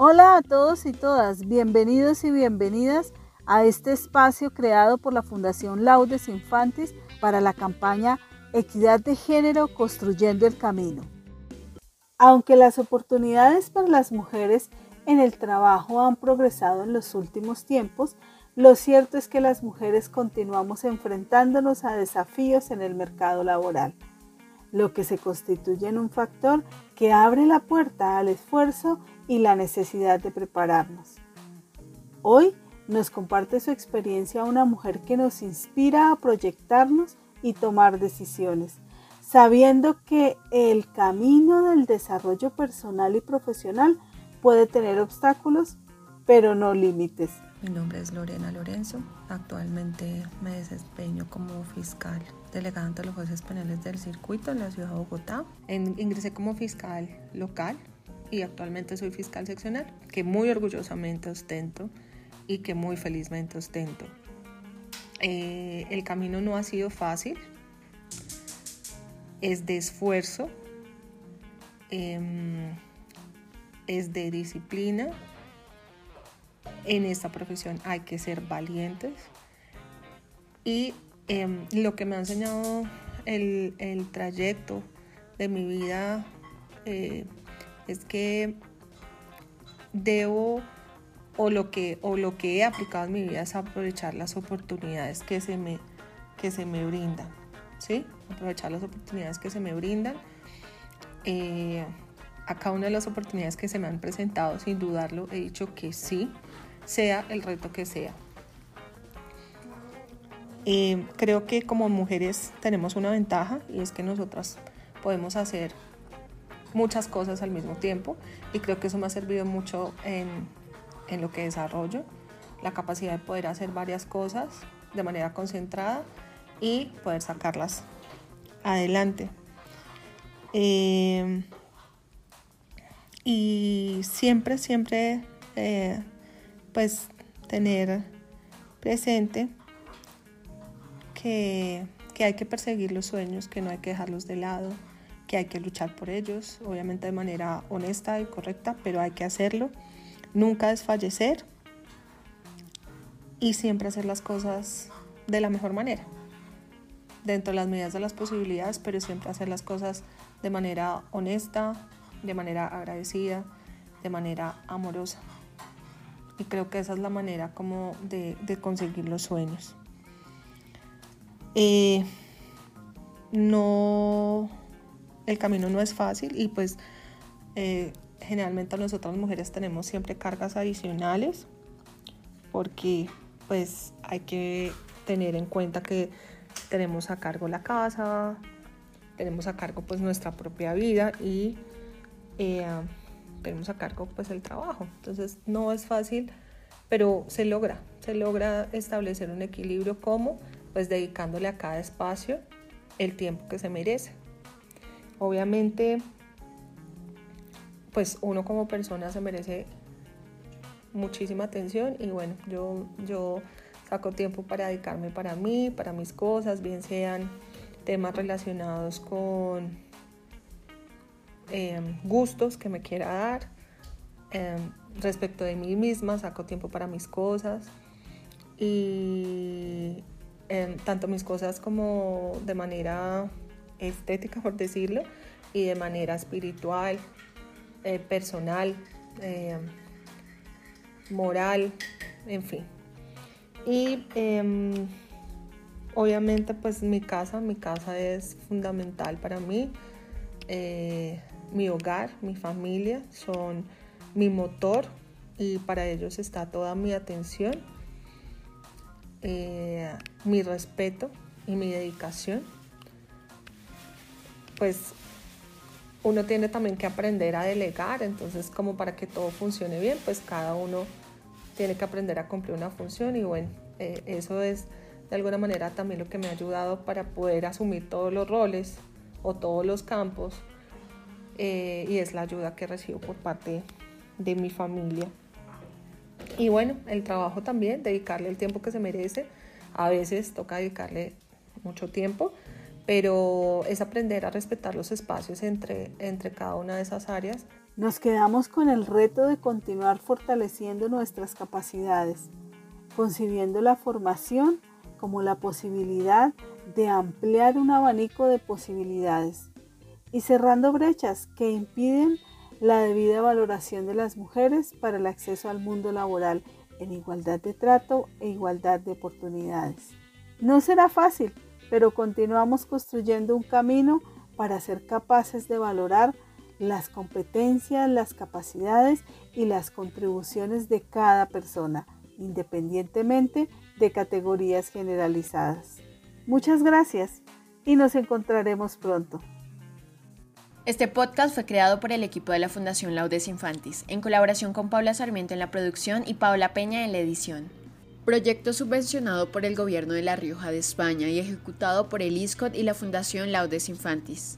Hola a todos y todas, bienvenidos y bienvenidas a este espacio creado por la Fundación Laudes Infantis para la campaña Equidad de Género Construyendo el Camino. Aunque las oportunidades para las mujeres en el trabajo han progresado en los últimos tiempos, lo cierto es que las mujeres continuamos enfrentándonos a desafíos en el mercado laboral, lo que se constituye en un factor que abre la puerta al esfuerzo y la necesidad de prepararnos. Hoy nos comparte su experiencia una mujer que nos inspira a proyectarnos y tomar decisiones, sabiendo que el camino del desarrollo personal y profesional puede tener obstáculos, pero no límites. Mi nombre es Lorena Lorenzo. Actualmente me desempeño como fiscal delegada ante los jueces penales del circuito en la ciudad de Bogotá. ingresé como fiscal local y actualmente soy fiscal seccional, que muy orgullosamente ostento y que muy felizmente ostento. Eh, el camino no ha sido fácil, es de esfuerzo, em, es de disciplina. En esta profesión hay que ser valientes y em, lo que me ha enseñado el, trayecto de mi vida eh, es que debo o lo que, o lo que he aplicado en mi vida es aprovechar las oportunidades que se me, que se me brindan, ¿sí? Aprovechar las oportunidades que se me brindan. Eh, a cada una de las oportunidades que se me han presentado, sin dudarlo, he dicho que sí, sea el reto que sea. Eh, creo que como mujeres tenemos una ventaja y es que nosotras podemos hacer muchas cosas al mismo tiempo y creo que eso me ha servido mucho en, en lo que desarrollo, la capacidad de poder hacer varias cosas de manera concentrada y poder sacarlas adelante. Eh, y siempre, siempre, eh, pues tener presente que, que hay que perseguir los sueños, que no hay que dejarlos de lado, que hay que luchar por ellos, obviamente de manera honesta y correcta, pero hay que hacerlo nunca desfallecer y siempre hacer las cosas de la mejor manera, dentro de las medidas de las posibilidades, pero siempre hacer las cosas de manera honesta, de manera agradecida, de manera amorosa. Y creo que esa es la manera como de, conseguir los sueños. Eh, no, el camino no es fácil y pues eh, generalmente nosotras mujeres tenemos siempre cargas adicionales porque pues hay que tener en cuenta que tenemos a cargo la casa, tenemos a cargo pues nuestra propia vida y eh, tenemos a cargo pues el trabajo. Entonces no es fácil, pero se logra, se logra establecer un equilibrio como pues dedicándole a cada espacio el tiempo que se merece. Obviamente pues uno como persona se merece muchísima atención y bueno, yo, yo saco tiempo para dedicarme para mí, para mis cosas, bien sean temas relacionados con em, gustos que me quiera dar. Em, respecto de mí misma, saco tiempo para mis cosas y em, tanto mis cosas como de manera estética, por decirlo, y de manera espiritual, eh, personal, moral, en fin. Y obviamente pues mi casa, mi casa es fundamental para mí. Eh, mi hogar, mi familia son mi motor y para ellos está toda mi atención, mi respeto y mi dedicación. Pues uno tiene también que aprender a delegar, entonces como para que todo funcione bien, pues cada uno tiene que aprender a cumplir una función y bueno, eh, eso es de alguna manera también lo que me ha ayudado para poder asumir todos los roles o todos los campos eh, y es la ayuda que recibo por parte de mi familia. Y bueno, el trabajo también, dedicarle el tiempo que se merece. A veces toca dedicarle mucho tiempo, pero es aprender a respetar los espacios entre, entre cada una de esas áreas. Nos quedamos con el reto de continuar fortaleciendo nuestras capacidades, concibiendo la formación como la posibilidad de ampliar un abanico de posibilidades y cerrando brechas que impiden la debida valoración de las mujeres para el acceso al mundo laboral en igualdad de trato e igualdad de oportunidades. No será fácil, pero continuamos construyendo un camino para ser capaces de valorar las competencias, las capacidades y las contribuciones de cada persona, independientemente de categorías generalizadas. Muchas gracias y nos encontraremos pronto. Este podcast fue creado por el equipo de la Fundación Laudes Infantis, en colaboración con Paula Sarmiento en la producción y Paula Peña en la edición. Proyecto subvencionado por el Gobierno de La Rioja de España y ejecutado por el ISCOT y la Fundación Laudes Infantis.